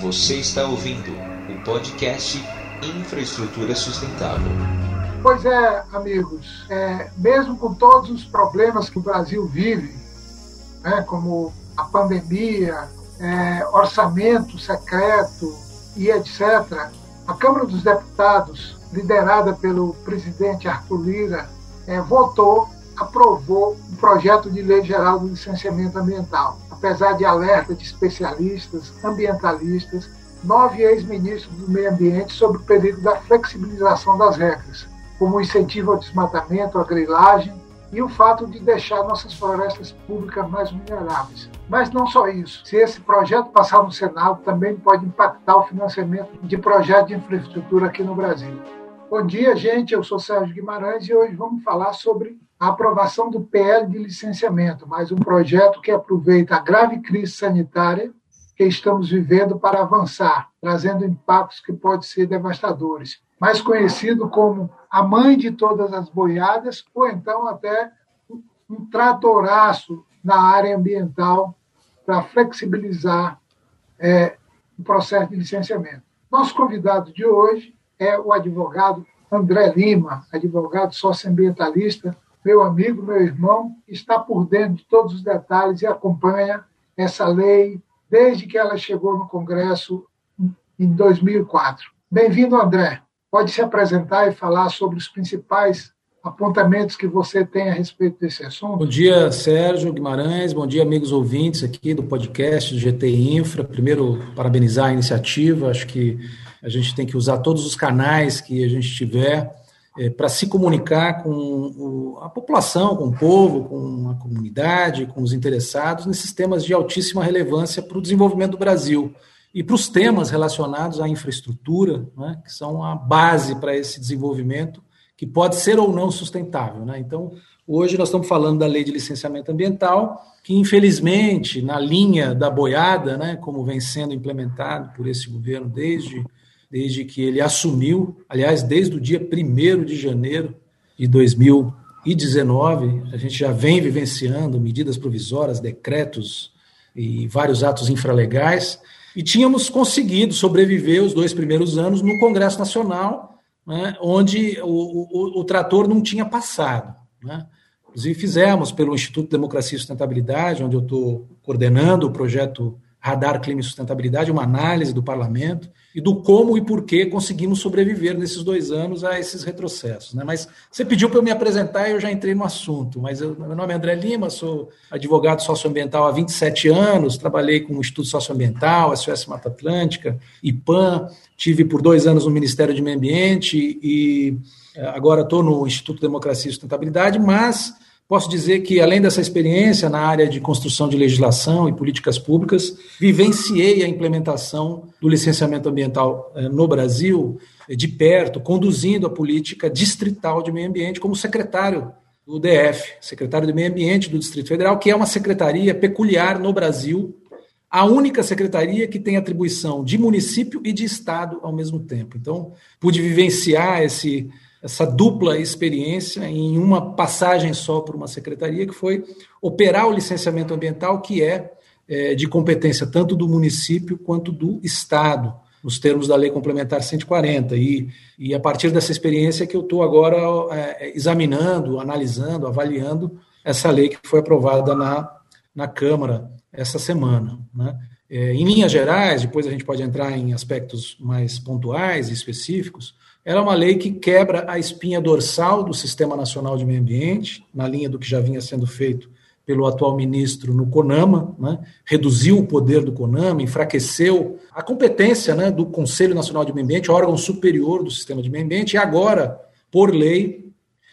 Você está ouvindo o podcast Infraestrutura Sustentável. Pois é, amigos, é, mesmo com todos os problemas que o Brasil vive, né, como a pandemia, é, orçamento secreto e etc., a Câmara dos Deputados, liderada pelo presidente Arthur Lira, é, votou, aprovou o projeto de lei geral do licenciamento ambiental. Apesar de alerta de especialistas, ambientalistas, nove ex-ministros do meio ambiente sobre o perigo da flexibilização das regras, como o incentivo ao desmatamento, à grilagem e o fato de deixar nossas florestas públicas mais vulneráveis. Mas não só isso. Se esse projeto passar no Senado, também pode impactar o financiamento de projetos de infraestrutura aqui no Brasil. Bom dia, gente. Eu sou Sérgio Guimarães e hoje vamos falar sobre a aprovação do PL de licenciamento, mais um projeto que aproveita a grave crise sanitária que estamos vivendo para avançar, trazendo impactos que podem ser devastadores. Mais conhecido como a mãe de todas as boiadas, ou então até um tratoraço na área ambiental para flexibilizar é, o processo de licenciamento. Nosso convidado de hoje é o advogado André Lima, advogado socioambientalista, meu amigo, meu irmão, está por dentro de todos os detalhes e acompanha essa lei desde que ela chegou no Congresso em 2004. Bem-vindo, André. Pode se apresentar e falar sobre os principais apontamentos que você tem a respeito desse assunto? Bom dia, Sérgio Guimarães. Bom dia, amigos ouvintes aqui do podcast do GT Infra. Primeiro, parabenizar a iniciativa. Acho que a gente tem que usar todos os canais que a gente tiver é, para se comunicar com o, a população, com o povo, com a comunidade, com os interessados nesses temas de altíssima relevância para o desenvolvimento do Brasil e para os temas relacionados à infraestrutura, né, que são a base para esse desenvolvimento, que pode ser ou não sustentável. Né? Então, hoje nós estamos falando da lei de licenciamento ambiental, que infelizmente, na linha da boiada, né, como vem sendo implementado por esse governo desde desde que ele assumiu, aliás, desde o dia 1 de janeiro de 2019, a gente já vem vivenciando medidas provisórias, decretos e vários atos infralegais, e tínhamos conseguido sobreviver os dois primeiros anos no Congresso Nacional, né, onde o, o, o, trator não tinha passado. Né? Inclusive, fizemos pelo Instituto de Democracia e Sustentabilidade, onde eu estou coordenando o projeto Radar Clima e Sustentabilidade, uma análise do parlamento e do como e por que conseguimos sobreviver nesses dois anos a esses retrocessos. Né? Mas você pediu para eu me apresentar e eu já entrei no assunto. Mas eu, meu nome é André Lima, sou advogado socioambiental há 27 anos, trabalhei com o Instituto Socioambiental, SOS Mata Atlântica, IPAM, tive por dois anos no Ministério de Meio Ambiente e eh, agora estou no Instituto Democracia e Sustentabilidade, mas Posso dizer que, além dessa experiência na área de construção de legislação e políticas públicas, vivenciei a implementação do licenciamento ambiental eh, no Brasil eh, de perto, conduzindo a política distrital de meio ambiente como secretário do DF, secretário de Meio Ambiente do Distrito Federal, que é uma secretaria peculiar no Brasil, a única secretaria que tem atribuição de município e de estado ao mesmo tempo. Então, pude vivenciar esse essa dupla experiência em uma passagem só por uma secretaria, que foi operar o licenciamento ambiental, que é, é de competência tanto do município quanto do Estado, nos termos da Lei Complementar 140. E, e a partir dessa experiência que eu estou agora é, examinando, analisando, avaliando essa lei que foi aprovada na, na Câmara essa semana. Né? É, em linhas gerais, depois a gente pode entrar em aspectos mais pontuais e específicos, ela é uma lei que quebra a espinha dorsal do Sistema Nacional de Meio Ambiente, na linha do que já vinha sendo feito pelo atual ministro no CONAMA, né? reduziu o poder do CONAMA, enfraqueceu a competência né, do Conselho Nacional de Meio Ambiente, órgão superior do sistema de meio ambiente, e agora, por lei,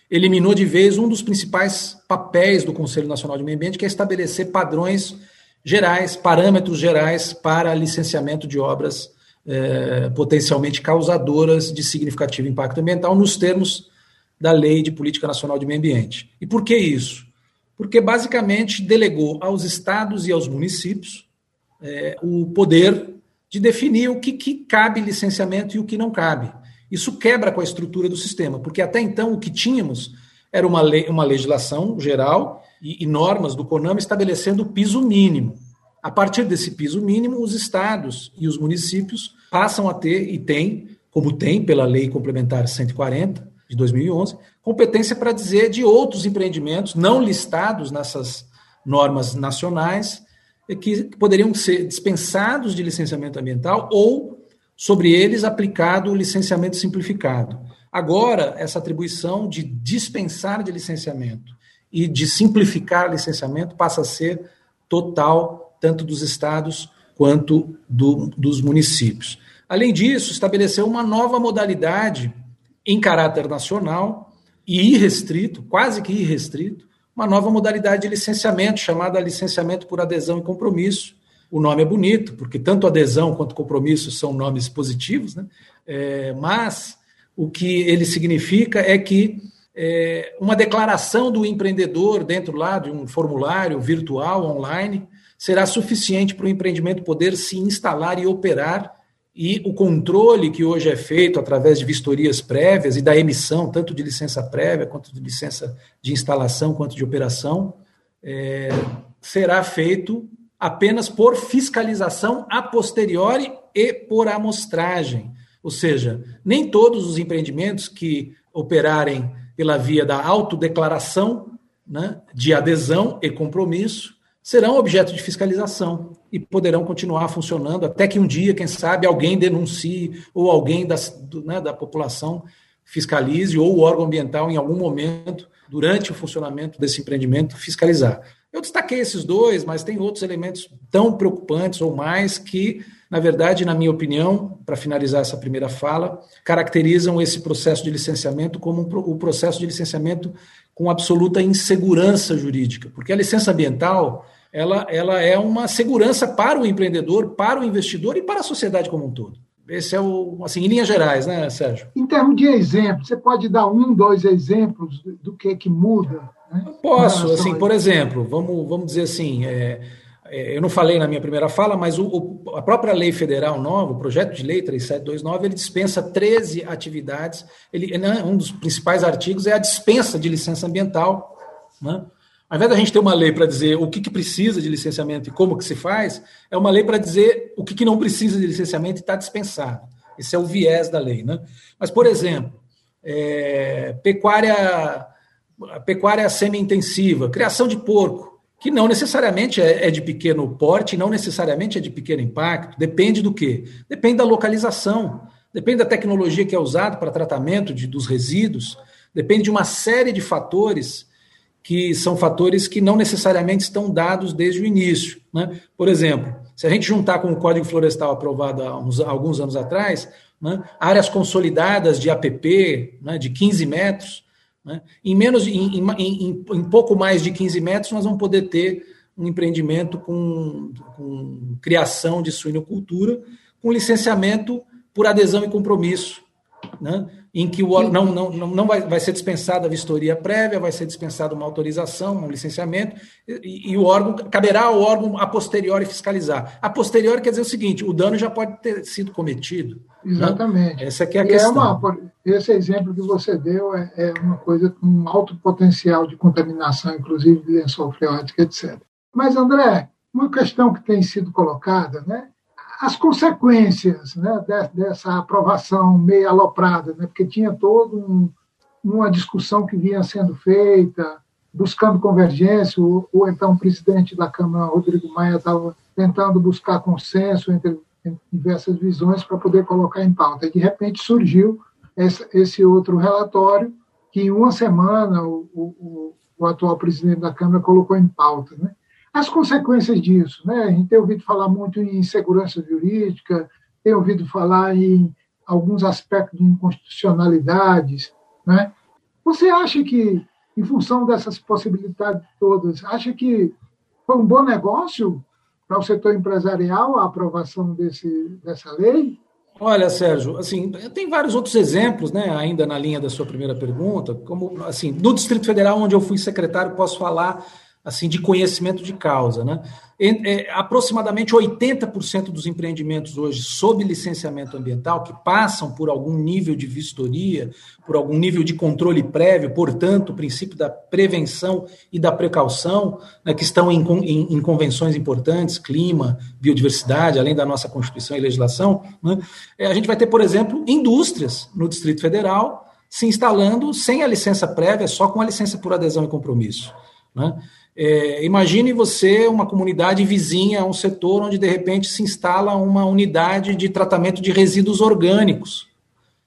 eliminou de vez um dos principais papéis do Conselho Nacional de Meio Ambiente, que é estabelecer padrões gerais, parâmetros gerais para licenciamento de obras é, potencialmente causadoras de significativo impacto ambiental nos termos da Lei de Política Nacional de Meio Ambiente. E por que isso? Porque basicamente delegou aos estados e aos municípios é, o poder de definir o que, que cabe licenciamento e o que não cabe. Isso quebra com a estrutura do sistema, porque até então o que tínhamos era uma, lei, uma legislação geral e, e normas do CONAMA estabelecendo o piso mínimo. A partir desse piso mínimo, os estados e os municípios passam a ter e têm, como tem pela Lei Complementar 140 de 2011, competência para dizer de outros empreendimentos não listados nessas normas nacionais que poderiam ser dispensados de licenciamento ambiental ou sobre eles aplicado o licenciamento simplificado. Agora, essa atribuição de dispensar de licenciamento e de simplificar licenciamento passa a ser total, tanto dos estados quanto do, dos municípios. Além disso, estabeleceu uma nova modalidade em caráter nacional e irrestrito, quase que irrestrito, uma nova modalidade de licenciamento, chamada licenciamento por adesão e compromisso. O nome é bonito, porque tanto adesão quanto compromisso são nomes positivos, né? É, mas o que ele significa é que é, uma declaração do empreendedor dentro lá de um formulário virtual, online, será suficiente para o empreendimento poder se instalar e operar e o controle que hoje é feito através de vistorias prévias e da emissão, tanto de licença prévia, quanto de licença de instalação, quanto de operação, é, será feito apenas por fiscalização a posteriori e por amostragem. Ou seja, nem todos os empreendimentos que operarem pela via da autodeclaração né, de adesão e compromisso serão objeto de fiscalização e poderão continuar funcionando até que um dia, quem sabe, alguém denuncie ou alguém do, né, da população fiscalize ou o órgão ambiental, em algum momento, durante o funcionamento desse empreendimento, fiscalizar. Eu destaquei esses dois, mas tem outros elementos tão preocupantes ou mais que na verdade, na minha opinião, para finalizar essa primeira fala, caracterizam esse processo de licenciamento como um, o processo de licenciamento com absoluta insegurança jurídica, porque a licença ambiental ela, ela é uma segurança para o empreendedor, para o investidor e para a sociedade como um todo. Esse é o, assim, em linhas gerais, né, Sérgio? Em termos de exemplo, você pode dar um, dois exemplos do que que muda? Né? Posso, assim, por exemplo, vamos, vamos dizer assim, é, é, eu não falei na minha primeira fala, mas o, o, a própria lei federal nova, o projeto de lei 3729, ele dispensa 13 atividades. Ele, né, um dos principais artigos é a dispensa de licença ambiental. Né? Ao invés da gente ter uma lei para dizer o que, que, precisa de licenciamento e como que se faz, é uma lei para dizer o que, que, não precisa de licenciamento e está dispensado. Esse é o viés da lei. Né? Mas, por exemplo, é, pecuária, pecuária semi-intensiva, criação de porco que não necessariamente é, é, de pequeno porte, não necessariamente é de pequeno impacto, depende do quê? Depende da localização, depende da tecnologia que é usada para tratamento de, dos resíduos, depende de uma série de fatores que são fatores que não necessariamente estão dados desde o início. Né? Por exemplo, se a gente juntar com o Código Florestal aprovado há uns, alguns anos atrás, né, áreas consolidadas de APP né, de 15 metros, né? Em, menos, em, em, em, pouco mais de 15 metros, nós vamos poder ter um empreendimento com, com criação de suinocultura, com licenciamento por adesão e compromisso, né? Em que o, não, não, não vai, vai ser dispensada a vistoria prévia, vai ser dispensada uma autorização, um licenciamento, e, e, o órgão, caberá ao órgão a posteriori fiscalizar. A posteriori quer dizer o seguinte, o dano já pode ter sido cometido. Né? Exatamente. Essa aqui é a e questão. É uma, esse exemplo que você deu é, é, uma coisa com um alto potencial de contaminação, inclusive de lençol freático, etc. Mas, André, uma questão que tem sido colocada, né? As consequências né, dessa aprovação meio aloprada, né, porque tinha toda um, uma discussão que vinha sendo feita, buscando convergência, ou, ou então o presidente da Câmara, Rodrigo Maia, estava tentando buscar consenso entre, entre diversas visões para poder colocar em pauta. E, de repente, surgiu esse, esse outro relatório que, em uma semana, o, o, o atual presidente da Câmara colocou em pauta. Né? As consequências disso, né? A gente tem ouvido falar muito em segurança jurídica, tem ouvido falar em alguns aspectos de inconstitucionalidades, né? Você acha que, em função dessas possibilidades todas, acha que foi um bom negócio para o setor empresarial a aprovação desse, dessa lei? Olha, Sérgio, assim, tem vários outros exemplos, né, ainda na linha da sua primeira pergunta, como, assim, no Distrito Federal, onde eu fui secretário, posso falar assim de conhecimento de causa. Né? É, aproximadamente 80% dos empreendimentos hoje sob licenciamento ambiental, que passam por algum nível de vistoria, por algum nível de controle prévio, portanto, o princípio da prevenção e da precaução, né, que estão em, em, em, convenções importantes, clima, biodiversidade, além da nossa Constituição e legislação, né, é, a gente vai ter, por exemplo, indústrias no Distrito Federal se instalando sem a licença prévia, só com a licença por adesão e compromisso. Né? É, imagine você, uma comunidade vizinha um setor onde de repente se instala uma unidade de tratamento de resíduos orgânicos,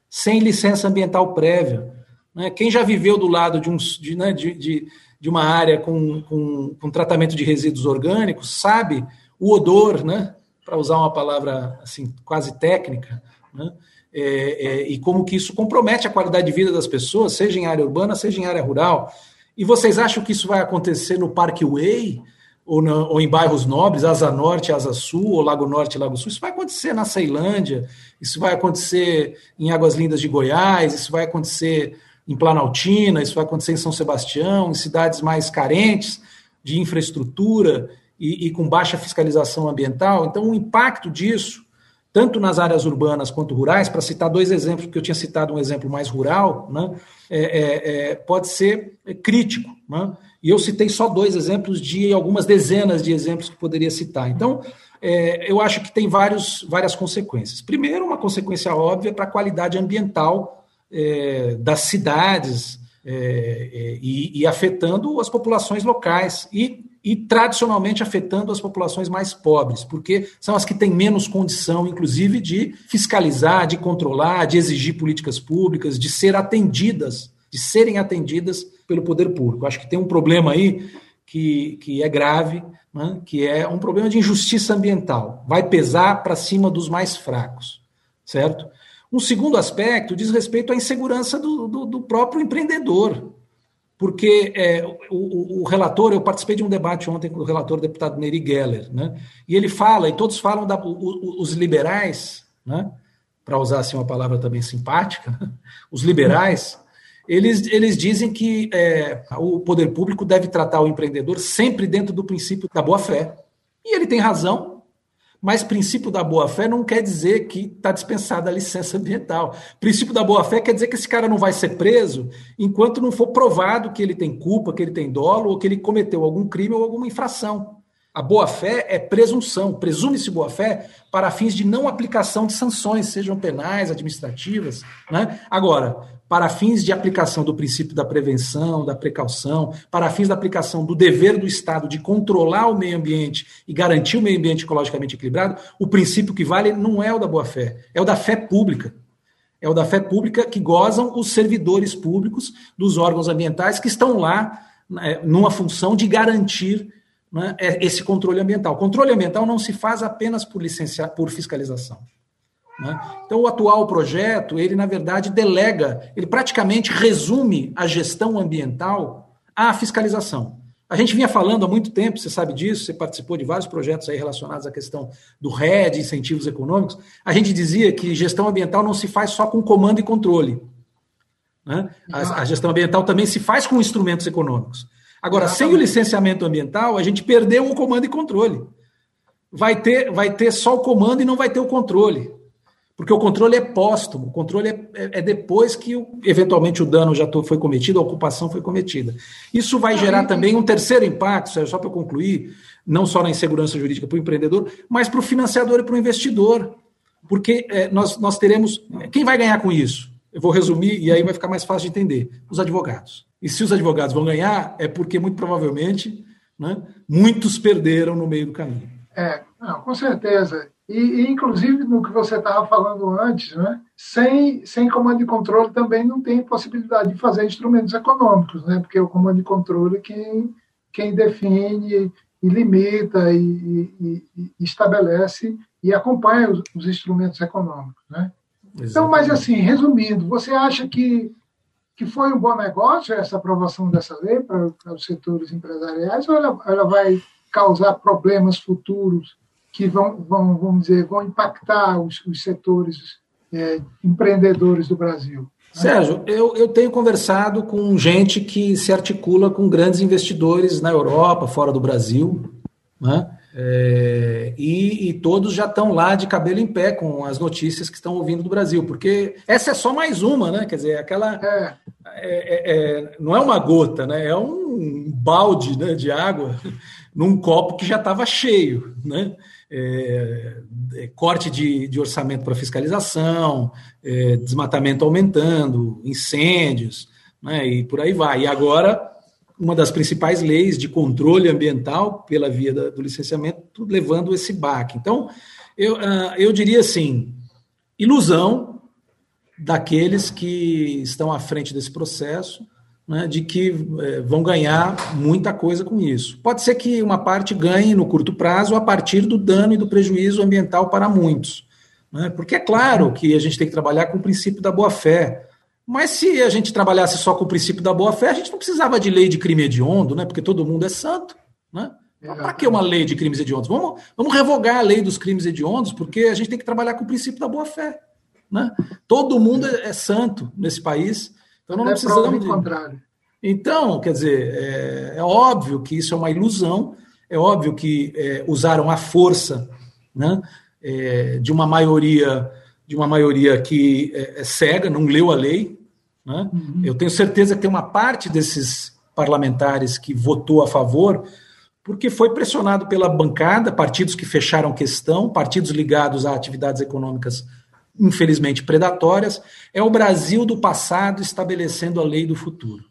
sem licença ambiental prévia. Né? Quem já viveu do lado de, um, de, né, de, de uma área com, com, com, tratamento de resíduos orgânicos sabe o odor, né? para usar uma palavra assim quase técnica, né? É, é, e como que isso compromete a qualidade de vida das pessoas, seja em área urbana, seja em área rural. E vocês acham que isso vai acontecer no Parque Way? Ou, na, ou, em bairros nobres, Asa Norte, Asa Sul, ou Lago Norte, Lago Sul. Isso vai acontecer na Ceilândia, isso vai acontecer em Águas Lindas de Goiás, isso vai acontecer em Planaltina, isso vai acontecer em São Sebastião, em cidades mais carentes de infraestrutura e, e com baixa fiscalização ambiental. Então, o impacto disso tanto nas áreas urbanas quanto rurais, para citar dois exemplos, porque eu tinha citado um exemplo mais rural, né, é, é, é, pode ser crítico. Né? E eu citei só dois exemplos de algumas dezenas de exemplos que poderia citar. Então, é, eu acho que tem vários, várias consequências. Primeiro, uma consequência óbvia para a qualidade ambiental é, das cidades é, e, e afetando as populações locais e e tradicionalmente afetando as populações mais pobres, porque são as que têm menos condição, inclusive, de fiscalizar, de controlar, de exigir políticas públicas, de ser atendidas, de serem atendidas pelo poder público. Acho que tem um problema aí que, que é grave, né, que é um problema de injustiça ambiental. Vai pesar para cima dos mais fracos, certo? Um segundo aspecto diz respeito à insegurança do, do, do próprio empreendedor porque é, o, o, relator, eu participei de um debate ontem com o relator o deputado Neri Geller, né? e ele fala, e todos falam, da, o, os liberais, né? para usar assim, uma palavra também simpática, os liberais, eles, eles dizem que é, o poder público deve tratar o empreendedor sempre dentro do princípio da boa-fé. E ele tem razão, mas princípio da boa-fé não quer dizer que está dispensada a licença ambiental. Princípio da boa-fé quer dizer que esse cara não vai ser preso enquanto não for provado que ele tem culpa, que ele tem dolo ou que ele cometeu algum crime ou alguma infração. A boa-fé é presunção, presume-se boa-fé para fins de não aplicação de sanções, sejam penais, administrativas. Né? Agora, para fins de aplicação do princípio da prevenção, da precaução, para fins da aplicação do dever do Estado de controlar o meio ambiente e garantir o meio ambiente ecologicamente equilibrado, o princípio que vale não é o da boa-fé, é o da fé pública. É o da fé pública que gozam os servidores públicos dos órgãos ambientais que estão lá né, numa função de garantir né, esse controle ambiental. O controle ambiental não se faz apenas por, licenciar, por fiscalização. Né? Então, o atual projeto, ele, na verdade, delega, ele praticamente resume a gestão ambiental à fiscalização. A gente vinha falando há muito tempo, você sabe disso, você participou de vários projetos aí relacionados à questão do RED, incentivos econômicos. A gente dizia que gestão ambiental não se faz só com comando e controle. Né? A, a gestão ambiental também se faz com instrumentos econômicos. Agora, sem o licenciamento ambiental, a gente perdeu o comando e controle. Vai ter, vai ter só o comando e não vai ter o controle. Porque o controle é póstumo, o controle é, é, é depois que eventualmente o dano já foi cometido, a ocupação foi cometida. Isso vai gerar também um terceiro impacto, só para concluir, não só na insegurança jurídica para o empreendedor, mas para o financiador e para o investidor. Porque é, nós, nós teremos. Quem vai ganhar com isso? Eu vou resumir e aí vai ficar mais fácil de entender: os advogados. E se os advogados vão ganhar, é porque muito provavelmente né, muitos perderam no meio do caminho. É, não, com certeza. E, e, inclusive, no que você estava falando antes, né, sem, sem comando e controle também não tem possibilidade de fazer instrumentos econômicos, né, porque o comando e controle é quem, quem define e limita e, e, e estabelece e acompanha os, os instrumentos econômicos. Né? Então, mas assim, resumindo, você acha que, que foi um bom negócio essa aprovação dessa lei para, para os setores empresariais ou ela, ela vai causar problemas futuros que vão, vão vamos dizer, vão impactar os, os setores é, empreendedores do Brasil? Sérgio, eu, eu tenho conversado com gente que se articula com grandes investidores na Europa, fora do Brasil, né? É, e, e, todos já estão lá de cabelo em pé com as notícias que estão ouvindo do Brasil, porque essa é só mais uma, né? Quer dizer, aquela. É. É, é, é não é uma gota, né? É um balde né, de água num copo que já estava cheio, né? É, corte de, de, orçamento para fiscalização, desmatamento aumentando, incêndios, né? E por aí vai. E agora uma das principais leis de controle ambiental pela via do licenciamento, levando esse baque. Então, eu, uh, eu diria assim: ilusão daqueles que estão à frente desse processo, né, de que eh, vão ganhar muita coisa com isso. Pode ser que uma parte ganhe no curto prazo a partir do dano e do prejuízo ambiental para muitos. Né, porque é claro que a gente tem que trabalhar com o princípio da boa-fé. Mas se a gente trabalhasse só com o princípio da boa-fé, a gente não precisava de lei de crime hediondo, né? Porque todo mundo é santo, né? Para que uma lei de crimes hediondos? Vamos, vamos revogar a lei dos crimes hediondos, porque a gente tem que trabalhar com o princípio da boa-fé. Né? Todo mundo é, é, santo nesse país, então não, não precisamos de. Contrário. Então, quer dizer, é, é, óbvio que isso é uma ilusão, é óbvio que é, usaram a força né, é, de uma maioria de uma maioria que é, é cega, não leu a lei, né? Uhum. Eu tenho certeza que tem uma parte desses parlamentares que votou a favor porque foi pressionado pela bancada, partidos que fecharam questão, partidos ligados a atividades econômicas infelizmente predatórias. É o Brasil do passado estabelecendo a lei do futuro.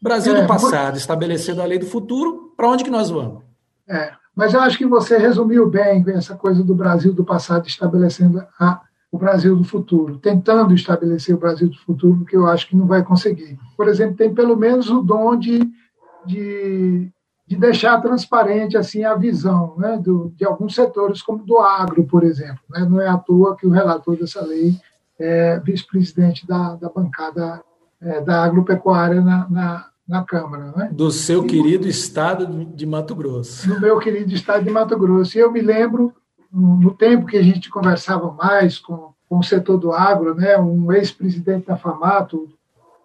Brasil é, do passado estabelecendo a lei do futuro, para onde que nós vamos? É, mas eu acho que você resumiu bem essa coisa do Brasil do passado estabelecendo a o Brasil do futuro, tentando estabelecer o Brasil do futuro, que eu acho que não vai conseguir. Por exemplo, tem pelo menos o dom de, de, de deixar transparente assim a visão né, do, de alguns setores, como do agro, por exemplo. Né? Não é à toa que o relator dessa lei é vice-presidente da, da bancada é, da agropecuária na, na, na Câmara. Né? Do seu e, querido estado de Mato Grosso. Do meu querido estado de Mato Grosso. E eu me lembro no tempo que a gente conversava mais com, com o setor do agro, né, um ex-presidente da FAMATO, o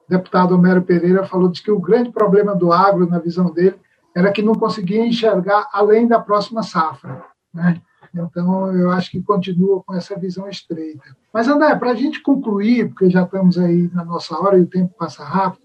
deputado Homero Pereira, falou que o grande problema do agro, na visão dele, era que não conseguia enxergar além da próxima safra. Né? Então, eu acho que continua com essa visão estreita. Mas, André, para a gente concluir, porque já estamos aí na nossa hora e o tempo passa rápido,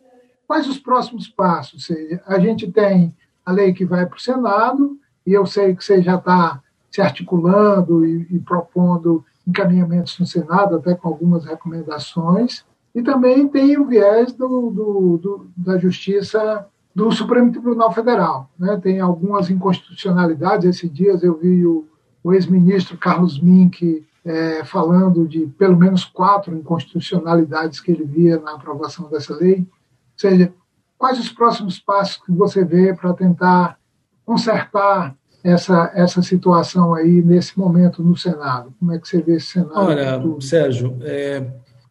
quais os próximos passos? Ou seja, a gente tem a lei que vai para o Senado, e eu sei que você já está se articulando e, e propondo encaminhamentos no Senado, até com algumas recomendações. E também tem o viés do, do, do, da Justiça do Supremo Tribunal Federal. Né? Tem algumas inconstitucionalidades. Esses dias eu vi o, o ex-ministro Carlos Mink é, falando de pelo menos quatro inconstitucionalidades que ele via na aprovação dessa lei. Ou seja, quais os próximos passos que você vê para tentar consertar essa, essa situação aí nesse momento no Senado? Como é que você vê esse cenário? Olha, Sérgio, é,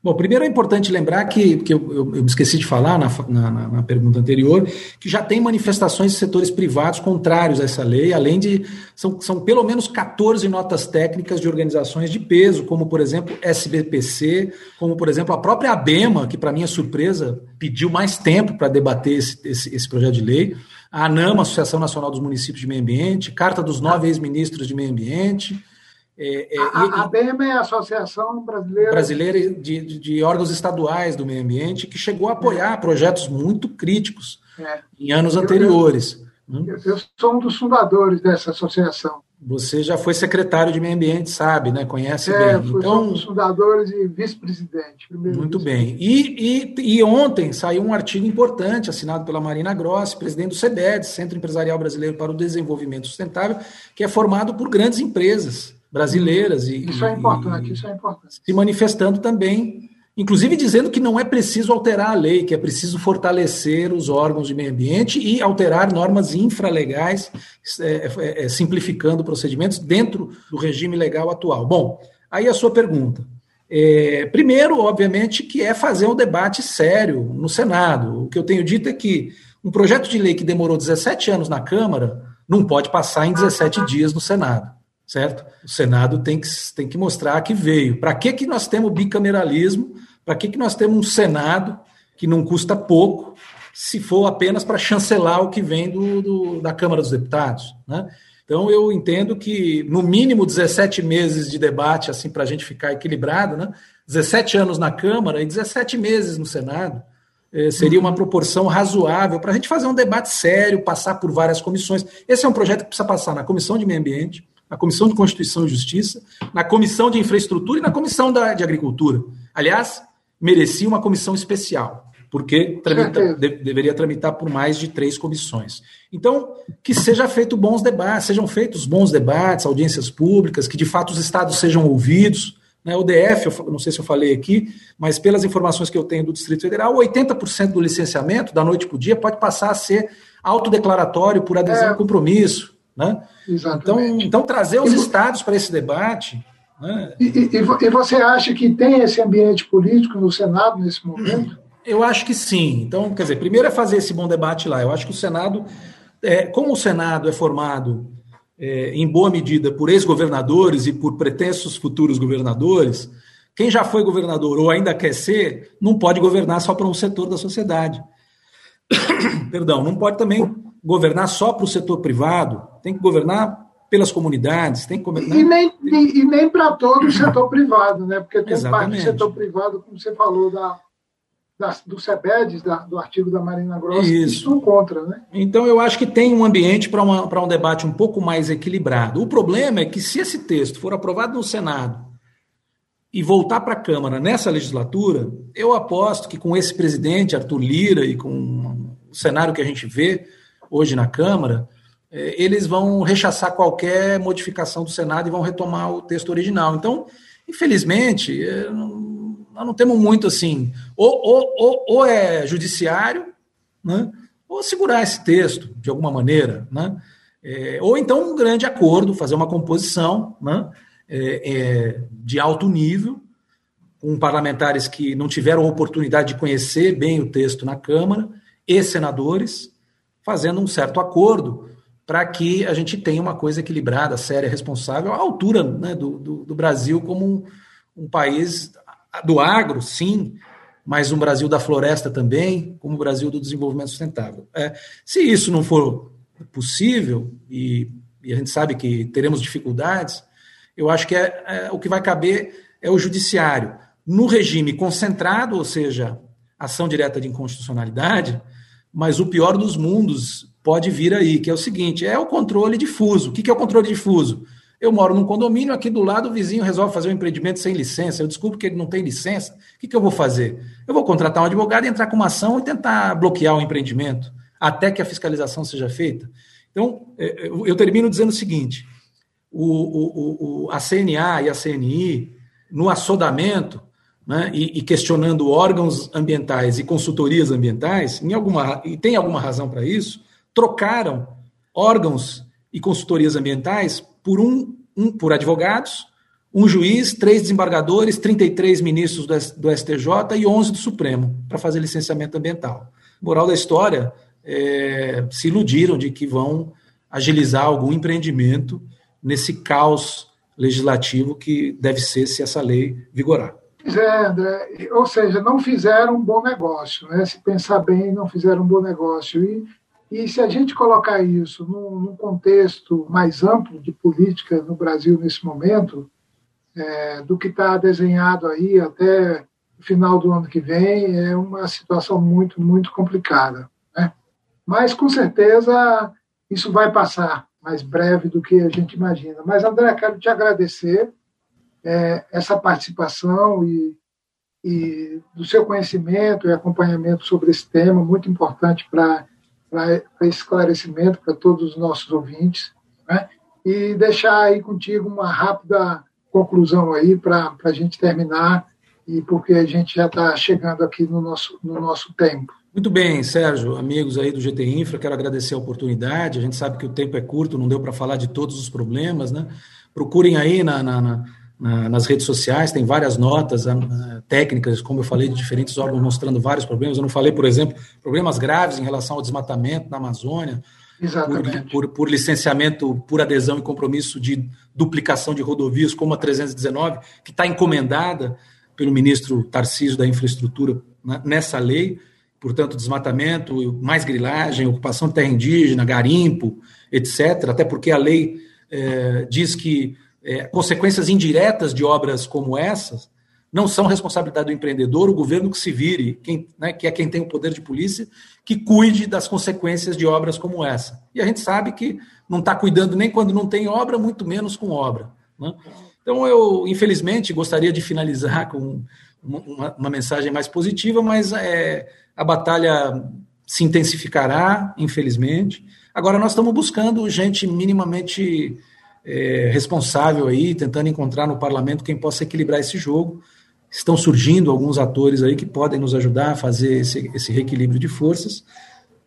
Bom, primeiro é importante lembrar que, que eu, eu, eu me esqueci de falar na, na, na, pergunta anterior, que já tem manifestações de setores privados contrários a essa lei, além de. São, são pelo menos 14 notas técnicas de organizações de peso, como, por exemplo, SBPC, como, por exemplo, a própria ABEMA, que, para minha surpresa, pediu mais tempo para debater esse, esse, esse projeto de lei a ANAMA, Associação Nacional dos Municípios de Meio Ambiente, Carta dos Nove Ex-Ministros de Meio Ambiente. É, é, a, a BEM é a Associação Brasileira, Brasileira de, de, de, Órgãos Estaduais do Meio Ambiente, que chegou a apoiar é. projetos muito críticos é. em anos eu, anteriores. Eu, eu, eu sou um dos fundadores dessa associação. Você já foi secretário de meio ambiente, sabe, né? Conhece é, bem. Fui então, um dos fundadores e vice-presidente. Muito vice bem. E, e, e, ontem saiu um artigo importante assinado pela Marina Grossi, presidente do CEBED, Centro Empresarial Brasileiro para o Desenvolvimento Sustentável, que é formado por grandes empresas brasileiras e isso é importante, e, isso é importante. Se manifestando também inclusive dizendo que não é preciso alterar a lei, que é preciso fortalecer os órgãos de meio ambiente e alterar normas infralegais, é, é, é, simplificando procedimentos dentro do regime legal atual. Bom, aí a sua pergunta. É, primeiro, obviamente, que é fazer um debate sério no Senado. O que eu tenho dito é que um projeto de lei que demorou 17 anos na Câmara não pode passar em 17 dias no Senado certo? O Senado tem que, tem que mostrar que veio. Para que, que nós temos bicameralismo? Para que, que nós temos um Senado que não custa pouco, se for apenas para chancelar o que vem do, do, da Câmara dos Deputados? Né? Então, eu entendo que, no mínimo, 17 meses de debate, assim, para a gente ficar equilibrado, né? 17 anos na Câmara e 17 meses no Senado, eh, seria uma proporção razoável para a gente fazer um debate sério, passar por várias comissões. Esse é um projeto que precisa passar na Comissão de Meio Ambiente, na Comissão de Constituição e Justiça, na Comissão de Infraestrutura e na Comissão da, de Agricultura. Aliás, merecia uma comissão especial porque tramita, de, deveria tramitar por mais de três comissões. Então, que seja feito bons debates, sejam feitos bons debates, audiências públicas, que de fato os estados sejam ouvidos. Né? O DF, eu não sei se eu falei aqui, mas pelas informações que eu tenho do Distrito Federal, 80% do licenciamento, da noite para o dia, pode passar a ser autodeclaratório por adesão é. e compromisso. Né? Então, então, trazer os estados para esse debate. Né? E, e, e, você acha que tem esse ambiente político no Senado nesse momento? Eu acho que sim. Então, quer dizer, primeiro é fazer esse bom debate lá. Eu acho que o Senado, é, como o Senado é formado é, em boa medida por ex-governadores e por pretensos futuros governadores, quem já foi governador ou ainda quer ser, não pode governar só para um setor da sociedade. Perdão, não pode também governar só para o setor privado, tem que governar pelas comunidades, tem que governar... E nem, e, e nem para todo o setor privado, né? Porque tem Exatamente. parte do setor privado, como você falou, da da, do CEBEDES, da, do artigo da Marina Grossa, Isso. que são contra. Né? Então, eu acho que tem um ambiente para um debate um pouco mais equilibrado. O problema é que, se esse texto for aprovado no Senado e voltar para a Câmara nessa legislatura, eu aposto que com esse presidente, Arthur Lira, e com o cenário que a gente vê hoje na Câmara, é, eles vão rechaçar qualquer modificação do Senado e vão retomar o texto original. Então, infelizmente, é, nós não temos muito assim. Ou, ou, ou, ou é judiciário, né? ou segurar esse texto de alguma maneira, né? É, ou então um grande acordo, fazer uma composição né? É, é, de alto nível, com parlamentares que não tiveram oportunidade de conhecer bem o texto na Câmara, e senadores, fazendo um certo acordo para que a gente tenha uma coisa equilibrada, séria, responsável, à altura né, do, do, do Brasil como um, um país do agro, sim, mas um Brasil da floresta também, como o Brasil do desenvolvimento sustentável. É, se isso não for possível, e, e, a gente sabe que teremos dificuldades, eu acho que é, é, o que vai caber é o judiciário. No regime concentrado, ou seja, ação direta de inconstitucionalidade, mas o pior dos mundos pode vir aí, que é o seguinte: é o controle difuso. O que é o controle difuso? Eu moro num condomínio, aqui do lado o vizinho resolve fazer um empreendimento sem licença. Eu descubro que ele não tem licença. O que, que eu vou fazer? Eu vou contratar um advogado, entrar com uma ação e tentar bloquear o empreendimento até que a fiscalização seja feita. Então, é, é, eu termino dizendo o seguinte: o, o, o, a CNA e a CNI, no assodamento, né, e, e, questionando órgãos ambientais e consultorias ambientais, em alguma, e tem alguma razão para isso, trocaram órgãos e consultorias ambientais por um, um por advogados, um juiz, três desembargadores, 33 ministros do, STJ e 11 do Supremo para fazer licenciamento ambiental. Moral da história, é, se iludiram de que vão agilizar algum empreendimento nesse caos legislativo que deve ser se essa lei vigorar. Pois é, André. Ou seja, não fizeram um bom negócio. Né? Se pensar bem, não fizeram um bom negócio. E e se a gente colocar isso num, num contexto mais amplo de política no Brasil nesse momento, é, do que está desenhado aí até o final do ano que vem, é uma situação muito, muito complicada. Né? Mas, com certeza, isso vai passar mais breve do que a gente imagina. Mas, André, quero te agradecer é, essa participação e, e do seu conhecimento e acompanhamento sobre esse tema, muito importante para esclarecimento para todos os nossos ouvintes, né? e deixar aí contigo uma rápida conclusão aí para a gente terminar e porque a gente já está chegando aqui no nosso, no nosso tempo. Muito bem, Sérgio, amigos aí do GT Infra, quero agradecer a oportunidade. A gente sabe que o tempo é curto, não deu para falar de todos os problemas, né? Procurem aí na, na, na nas redes sociais, tem várias notas uh, técnicas, como eu falei, de diferentes órgãos mostrando vários problemas. Eu não falei, por exemplo, problemas graves em relação ao desmatamento na Amazônia, por, por, por, licenciamento, por adesão e compromisso de duplicação de rodovias, como a 319, que está encomendada pelo ministro Tarcísio da Infraestrutura né, nessa lei, portanto, desmatamento, mais grilagem, ocupação de terra indígena, garimpo, etc., até porque a lei é, diz que é, consequências indiretas de obras como essas não são responsabilidade do empreendedor, o governo que se vire, quem, né, que é quem tem o poder de polícia, que cuide das consequências de obras como essa. E a gente sabe que não está cuidando nem quando não tem obra, muito menos com obra. Né? Então, eu, infelizmente, gostaria de finalizar com uma, uma mensagem mais positiva, mas é, a batalha se intensificará, infelizmente. Agora, nós estamos buscando gente minimamente é, responsável aí, tentando encontrar no parlamento quem possa equilibrar esse jogo. Estão surgindo alguns atores aí que podem nos ajudar a fazer esse, esse reequilíbrio de forças.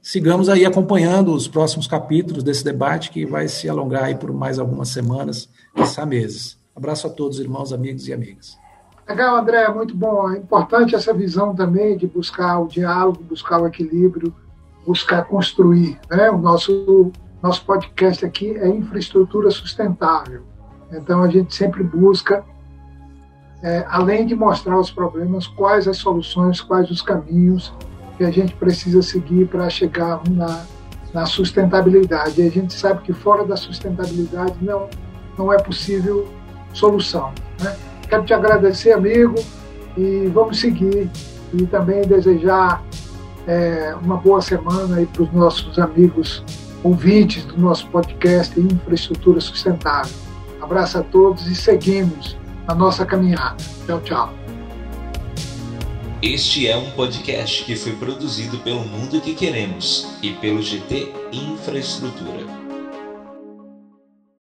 Sigamos aí acompanhando os próximos capítulos desse debate que vai se alongar aí por mais algumas semanas, quizá meses. Abraço a todos, irmãos, amigos e amigas. Legal, André, muito bom. É importante essa visão também de buscar o diálogo, buscar o equilíbrio, buscar construir. Né? O nosso nosso podcast aqui é infraestrutura sustentável. Então a gente sempre busca, é, além de mostrar os problemas, quais as soluções, quais os caminhos que a gente precisa seguir para chegar na, na sustentabilidade. E a gente sabe que fora da sustentabilidade não, não é possível solução. Né? Quero te agradecer, amigo, e vamos seguir. E também desejar é, uma boa semana para os nossos amigos ouvintes do nosso podcast Infraestrutura Sustentável. Abraço a todos e seguimos a nossa caminhada. Tchau, tchau. Este é um podcast que foi produzido pelo Mundo que Queremos e pelo GT Infraestrutura.